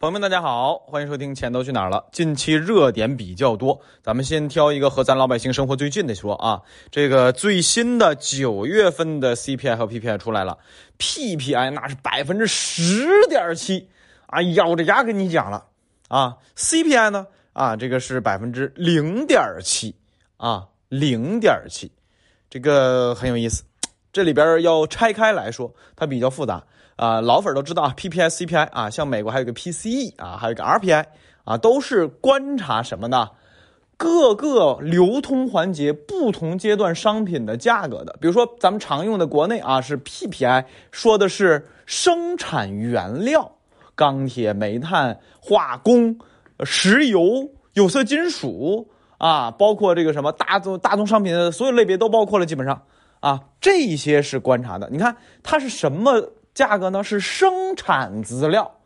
朋友们，大家好，欢迎收听《钱都去哪儿了》。近期热点比较多，咱们先挑一个和咱老百姓生活最近的说啊。这个最新的九月份的 CPI 和 PPI 出来了，PPI 那是百分之十点七，啊，咬着牙跟你讲了啊。CPI 呢，啊，这个是百分之零点七，啊，零点七，这个很有意思。这里边要拆开来说，它比较复杂。啊，老粉都知道啊，PPI、CPI 啊，像美国还有个 PCE 啊，还有个 RPI 啊，都是观察什么呢？各个流通环节不同阶段商品的价格的。比如说咱们常用的国内啊是 PPI，说的是生产原料，钢铁、煤炭、化工、石油、有色金属啊，包括这个什么大宗大宗商品的所有类别都包括了，基本上啊，这些是观察的。你看它是什么？价格呢是生产资料，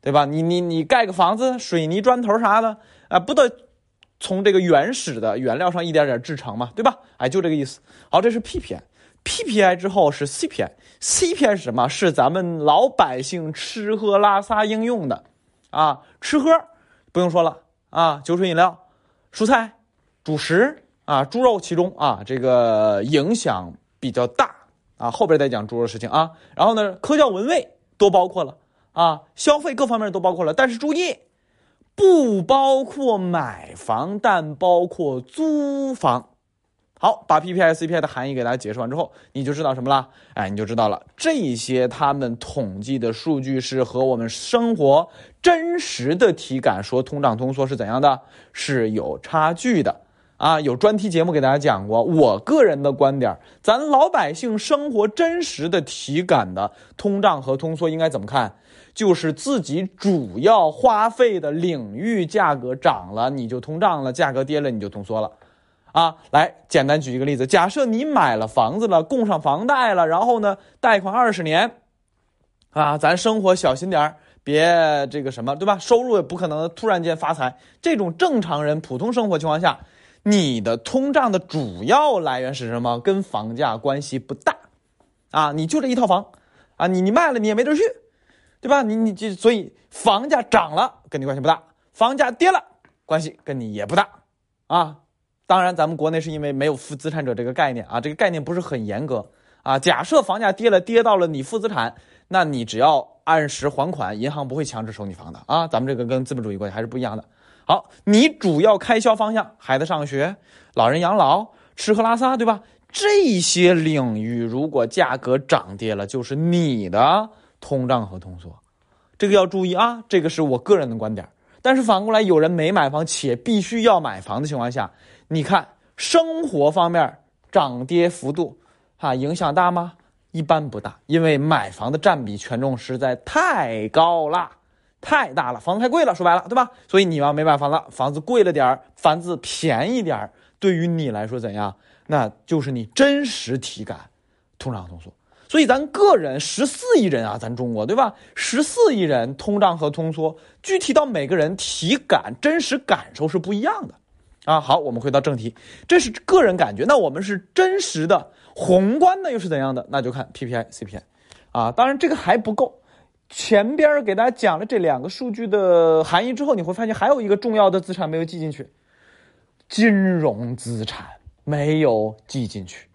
对吧？你你你盖个房子，水泥砖头啥的啊，不得从这个原始的原料上一点点制成嘛，对吧？哎，就这个意思。好，这是 PPI，PPI 之后是 CPI，CPI 是什么？是咱们老百姓吃喝拉撒应用的啊，吃喝不用说了啊，酒水饮料、蔬菜、主食啊，猪肉其中啊，这个影响比较大。啊，后边再讲猪肉事情啊。然后呢，科教文卫都包括了啊，消费各方面都包括了。但是注意，不包括买房，但包括租房。好，把 PPI、CPI 的含义给大家解释完之后，你就知道什么了？哎，你就知道了，这些他们统计的数据是和我们生活真实的体感说通胀通缩是怎样的，是有差距的。啊，有专题节目给大家讲过。我个人的观点，咱老百姓生活真实的体感的通胀和通缩应该怎么看？就是自己主要花费的领域价格涨了，你就通胀了；价格跌了，你就通缩了。啊，来简单举一个例子，假设你买了房子了，供上房贷了，然后呢，贷款二十年，啊，咱生活小心点别这个什么，对吧？收入也不可能突然间发财。这种正常人普通生活情况下。你的通胀的主要来源是什么？跟房价关系不大，啊，你就这一套房，啊，你你卖了你也没地儿去，对吧？你你这所以房价涨了跟你关系不大，房价跌了关系跟你也不大，啊，当然咱们国内是因为没有负资产者这个概念啊，这个概念不是很严格啊。假设房价跌了，跌到了你负资产，那你只要按时还款，银行不会强制收你房的啊。咱们这个跟资本主义国家还是不一样的。好，你主要开销方向，孩子上学、老人养老、吃喝拉撒，对吧？这些领域如果价格涨跌了，就是你的通胀和通缩，这个要注意啊。这个是我个人的观点。但是反过来，有人没买房且必须要买房的情况下，你看生活方面涨跌幅度，哈，影响大吗？一般不大，因为买房的占比权重实在太高了。太大了，房子太贵了，说白了，对吧？所以你要没买房了，房子贵了点儿，房子便宜点儿，对于你来说怎样？那就是你真实体感通胀通缩。所以咱个人十四亿人啊，咱中国对吧？十四亿人通胀和通缩，具体到每个人体感真实感受是不一样的啊。好，我们回到正题，这是个人感觉，那我们是真实的宏观的又是怎样的？那就看 PPI、CPI 啊。当然这个还不够。前边给大家讲了这两个数据的含义之后，你会发现还有一个重要的资产没有记进去，金融资产没有记进去，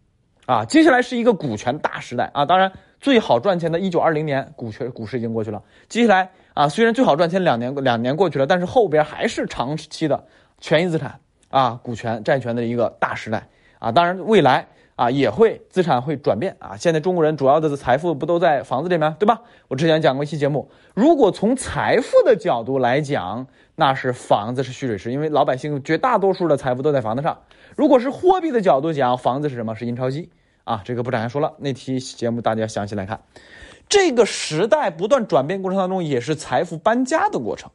啊，接下来是一个股权大时代啊，当然最好赚钱的1920年股权股市已经过去了，接下来啊，虽然最好赚钱两年两年过去了，但是后边还是长期的权益资产啊，股权债权的一个大时代啊，当然未来。啊，也会资产会转变啊！现在中国人主要的财富不都在房子里面，对吧？我之前讲过一期节目，如果从财富的角度来讲，那是房子是蓄水池，因为老百姓绝大多数的财富都在房子上。如果是货币的角度讲，房子是什么？是印钞机啊！这个不展开说了，那期节目大家详细来看。这个时代不断转变过程当中，也是财富搬家的过程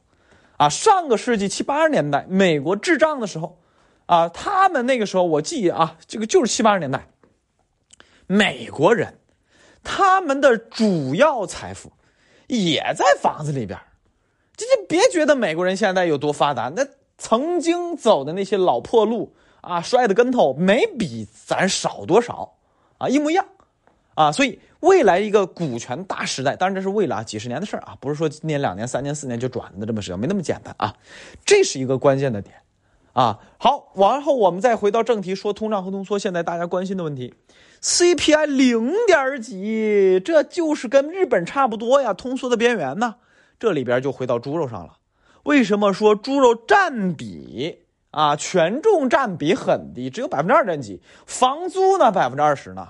啊！上个世纪七八十年代，美国滞胀的时候，啊，他们那个时候我记忆啊，这个就是七八十年代。美国人，他们的主要财富也在房子里边这就别觉得美国人现在有多发达，那曾经走的那些老破路啊，摔的跟头没比咱少多少啊，一模一样。啊，所以未来一个股权大时代，当然这是未来几十年的事儿啊，不是说今年两年、三年、四年就转的这么时间，没那么简单啊，这是一个关键的点。啊。好，然后我们再回到正题，说通胀和通缩，现在大家关心的问题，CPI 零点几，这就是跟日本差不多呀，通缩的边缘呢。这里边就回到猪肉上了，为什么说猪肉占比啊，权重占比很低，只有百分之二点几，房租呢百分之二十呢？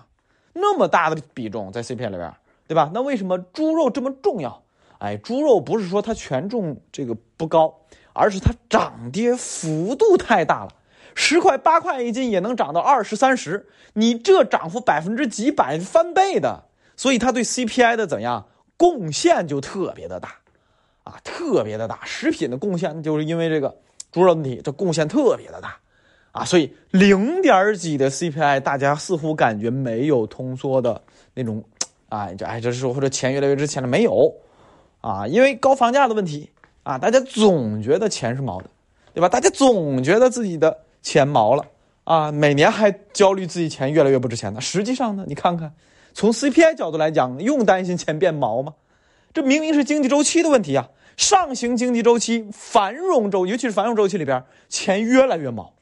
那么大的比重在 CPI 里边，对吧？那为什么猪肉这么重要？哎，猪肉不是说它权重这个不高，而是它涨跌幅度太大了，十块八块一斤也能涨到二十三十，你这涨幅百分之几百翻倍的，所以它对 CPI 的怎样贡献就特别的大，啊，特别的大。食品的贡献就是因为这个猪肉问题，这贡献特别的大。啊，所以零点几的 CPI，大家似乎感觉没有通缩的那种，啊，这哎，就是或者钱越来越值钱了没有？啊，因为高房价的问题啊，大家总觉得钱是毛的，对吧？大家总觉得自己的钱毛了啊，每年还焦虑自己钱越来越不值钱呢。实际上呢，你看看，从 CPI 角度来讲，用担心钱变毛吗？这明明是经济周期的问题啊，上行经济周期、繁荣周，尤其是繁荣周期里边，钱越来越毛。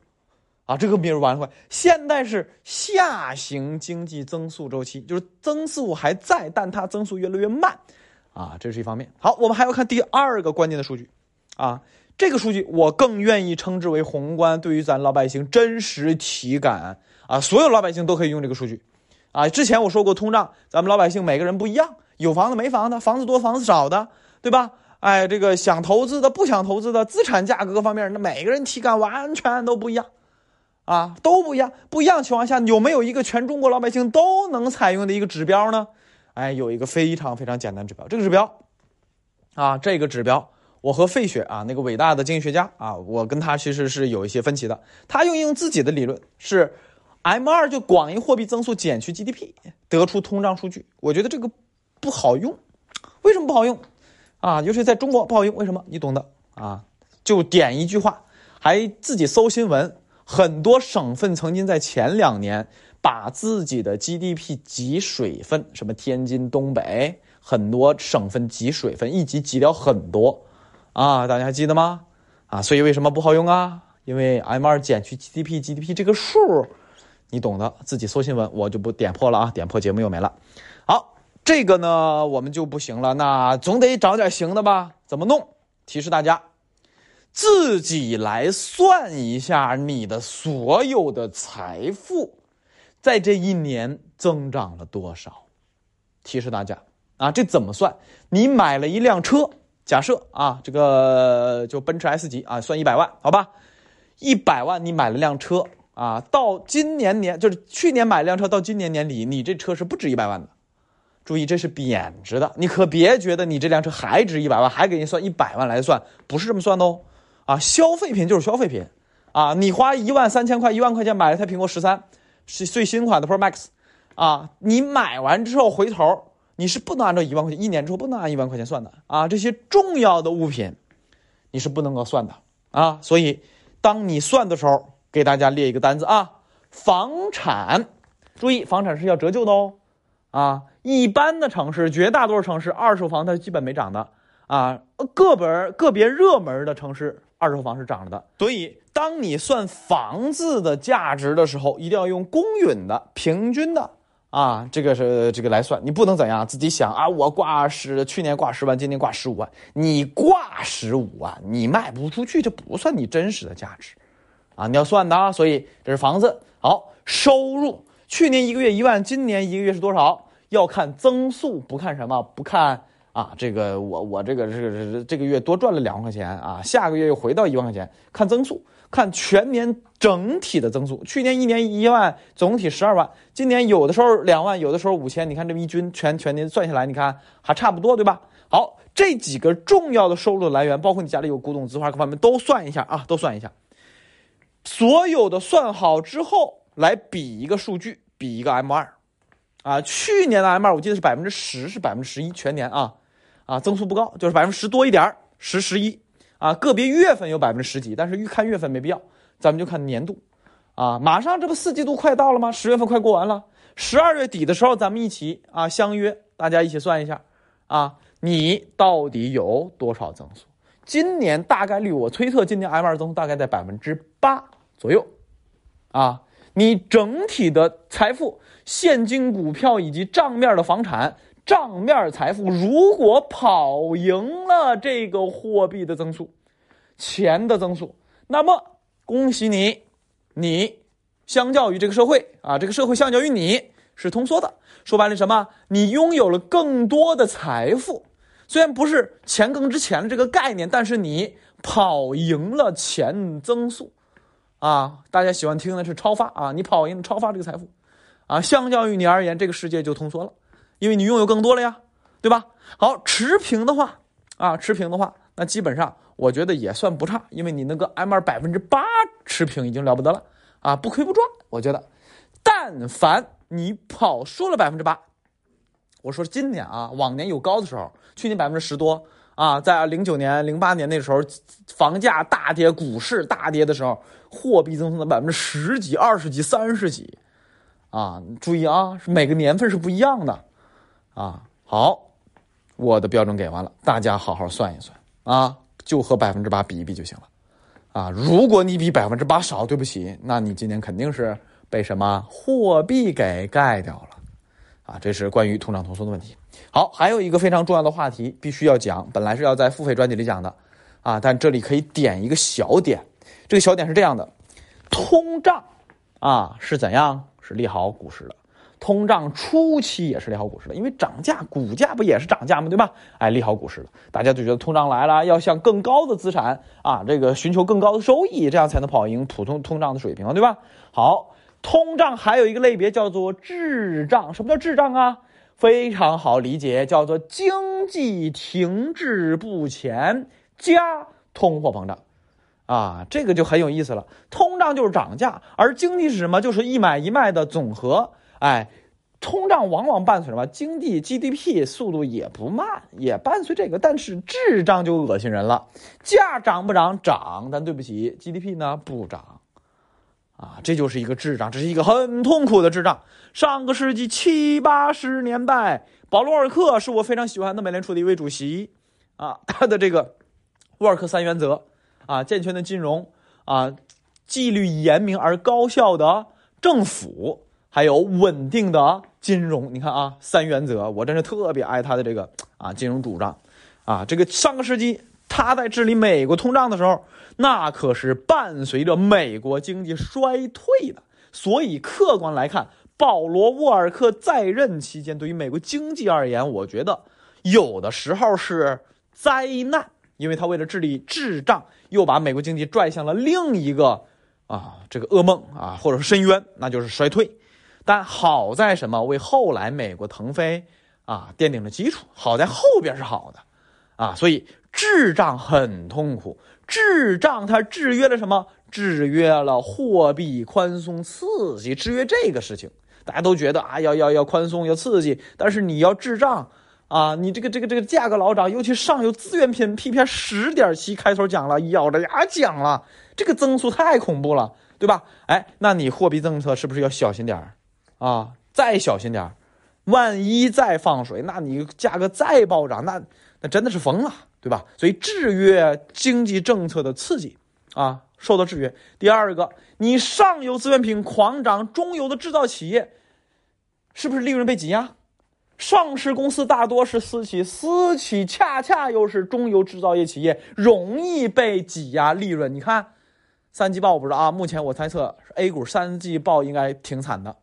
啊，这个比如完了，现在是下行经济增速周期，就是增速还在，但它增速越来越慢，啊，这是一方面。好，我们还要看第二个关键的数据，啊，这个数据我更愿意称之为宏观，对于咱老百姓真实体感，啊，所有老百姓都可以用这个数据，啊，之前我说过通胀，咱们老百姓每个人不一样，有房子没房子，房子多房子少的，对吧？哎，这个想投资的不想投资的，资产价格各方面，那每个人体感完全都不一样。啊，都不一样，不一样情况下，有没有一个全中国老百姓都能采用的一个指标呢？哎，有一个非常非常简单指标，这个指标，啊，这个指标，我和费雪啊，那个伟大的经济学家啊，我跟他其实是有一些分歧的。他用用自己的理论是，M 二就广义货币增速减去 GDP 得出通胀数据。我觉得这个不好用，为什么不好用？啊，尤其在中国不好用，为什么？你懂的啊，就点一句话，还自己搜新闻。很多省份曾经在前两年把自己的 GDP 挤水分，什么天津、东北，很多省份挤水分，一挤挤掉很多，啊，大家还记得吗？啊，所以为什么不好用啊？因为 M 二减去 GDP，GDP 这个数，你懂的，自己搜新闻，我就不点破了啊，点破节目又没了。好，这个呢我们就不行了，那总得找点行的吧？怎么弄？提示大家。自己来算一下你的所有的财富，在这一年增长了多少？提示大家啊，这怎么算？你买了一辆车，假设啊，这个就奔驰 S 级啊，算一百万，好吧？一百万你买了辆车啊，到今年年就是去年买辆车，到今年年底你这车是不值一百万的。注意，这是贬值的，你可别觉得你这辆车还值一百万，还给你算一百万来算，不是这么算的哦。啊，消费品就是消费品，啊，你花一万三千块、一万块钱买了台苹果十三，是最新款的 Pro Max，啊，你买完之后回头你是不能按照一万块钱，一年之后不能按一万块钱算的。啊，这些重要的物品你是不能够算的。啊，所以当你算的时候，给大家列一个单子啊，房产，注意房产是要折旧的哦，啊，一般的城市，绝大多数城市二手房它基本没涨的。啊，个本个别热门的城市。二手房是涨了的，所以当你算房子的价值的时候，一定要用公允的、平均的啊，这个是这个来算。你不能怎样自己想啊，我挂十，去年挂十万，今年挂十五万，你挂十五万，你卖不出去，这不算你真实的价值啊！你要算的啊。所以这是房子好收入，去年一个月一万，今年一个月是多少？要看增速，不看什么，不看。啊，这个我我这个是这个月多赚了两万块钱啊，下个月又回到一万块钱，看增速，看全年整体的增速。去年一年一万，总体十二万，今年有的时候两万，有的时候五千。你看这么一均全全年算下来，你看还差不多，对吧？好，这几个重要的收入来源，包括你家里有古董字画各方面都算一下啊，都算一下。所有的算好之后，来比一个数据，比一个 M 二，啊，去年的 M 二我记得是百分之十，是百分之十一全年啊。啊，增速不高，就是百分之十多一点十十一，啊，个别月份有百分之十几，但是预看月份没必要，咱们就看年度，啊，马上这不四季度快到了吗？十月份快过完了，十二月底的时候，咱们一起啊相约，大家一起算一下啊，你到底有多少增速？今年大概率，我推测今年 M 二增速大概在百分之八左右，啊，你整体的财富、现金、股票以及账面的房产、账面财富，如果跑赢了这个货币的增速、钱的增速，那么恭喜你，你。相较于这个社会啊，这个社会相较于你是通缩的。说白了什么？你拥有了更多的财富，虽然不是钱更值钱的这个概念，但是你跑赢了钱增速，啊，大家喜欢听的是超发啊，你跑赢超发这个财富，啊，相较于你而言，这个世界就通缩了，因为你拥有更多了呀，对吧？好，持平的话啊，持平的话，那基本上我觉得也算不差，因为你那个 M 二百分之八持平已经了不得了。啊，不亏不赚，我觉得，但凡你跑输了百分之八，我说今年啊，往年有高的时候，去年百分之十多啊，在零九年、零八年那时候，房价大跌、股市大跌的时候，货币增速的百分之十几、二十几、三十几，啊，注意啊，是每个年份是不一样的，啊，好，我的标准给完了，大家好好算一算啊，就和百分之八比一比就行了。啊，如果你比百分之八少，对不起，那你今年肯定是被什么货币给盖掉了，啊，这是关于通胀通缩的问题。好，还有一个非常重要的话题必须要讲，本来是要在付费专辑里讲的，啊，但这里可以点一个小点，这个小点是这样的，通胀啊是怎样是利好股市的。通胀初期也是利好股市的，因为涨价，股价不也是涨价吗？对吧？哎，利好股市的，大家就觉得通胀来了，要向更高的资产啊，这个寻求更高的收益，这样才能跑赢普通通胀的水平对吧？好，通胀还有一个类别叫做滞胀，什么叫滞胀啊？非常好理解，叫做经济停滞不前加通货膨胀，啊，这个就很有意思了。通胀就是涨价，而经济是什么？就是一买一卖的总和。哎，通胀往往伴随什么？经济 GDP 速度也不慢，也伴随这个，但是滞胀就恶心人了。价涨不涨？涨，但对不起，GDP 呢不涨，啊，这就是一个滞胀，这是一个很痛苦的滞胀。上个世纪七八十年代，保罗沃尔克是我非常喜欢的美联储的一位主席啊，他的这个沃尔克三原则啊，健全的金融啊，纪律严明而高效的政府。还有稳定的金融，你看啊，三原则，我真是特别爱他的这个啊金融主张，啊，这个上个世纪他在治理美国通胀的时候，那可是伴随着美国经济衰退的。所以客观来看，保罗沃尔克在任期间，对于美国经济而言，我觉得有的时候是灾难，因为他为了治理滞胀，又把美国经济拽向了另一个啊这个噩梦啊，或者是深渊，那就是衰退。但好在什么？为后来美国腾飞啊奠定了基础。好在后边是好的，啊，所以滞胀很痛苦。滞胀它制约了什么？制约了货币宽松刺激，制约这个事情。大家都觉得啊，要要要宽松，要刺激。但是你要滞胀啊，你这个这个这个价格老涨，尤其上游资源品 PPI 十点七开头讲了，咬着牙讲了，这个增速太恐怖了，对吧？哎，那你货币政策是不是要小心点儿？啊，再小心点万一再放水，那你价格再暴涨，那那真的是疯了，对吧？所以制约经济政策的刺激啊，受到制约。第二个，你上游资源品狂涨，中游的制造企业是不是利润被挤压？上市公司大多是私企，私企恰恰又是中游制造业企业，容易被挤压利润。你看三季报我不知道啊，目前我猜测 A 股三季报应该挺惨的。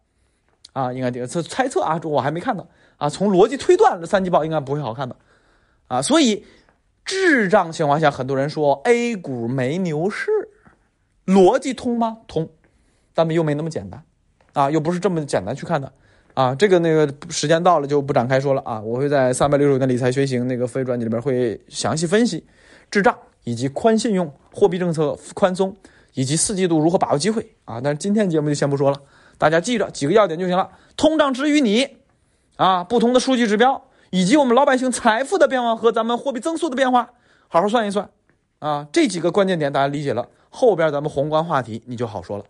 啊，应该这猜测啊，这我还没看到啊。从逻辑推断，这三季报应该不会好看的啊。所以滞胀情况下，很多人说 A 股没牛市，逻辑通吗？通，但又没那么简单啊，又不是这么简单去看的啊。这个那个时间到了就不展开说了啊。我会在三百六十五天理财学行那个非专辑里边会详细分析滞胀以及宽信用、货币政策宽松以及四季度如何把握机会啊。但是今天节目就先不说了。大家记着几个要点就行了。通胀之于你，啊，不同的数据指标，以及我们老百姓财富的变化和咱们货币增速的变化，好好算一算，啊，这几个关键点大家理解了，后边咱们宏观话题你就好说了。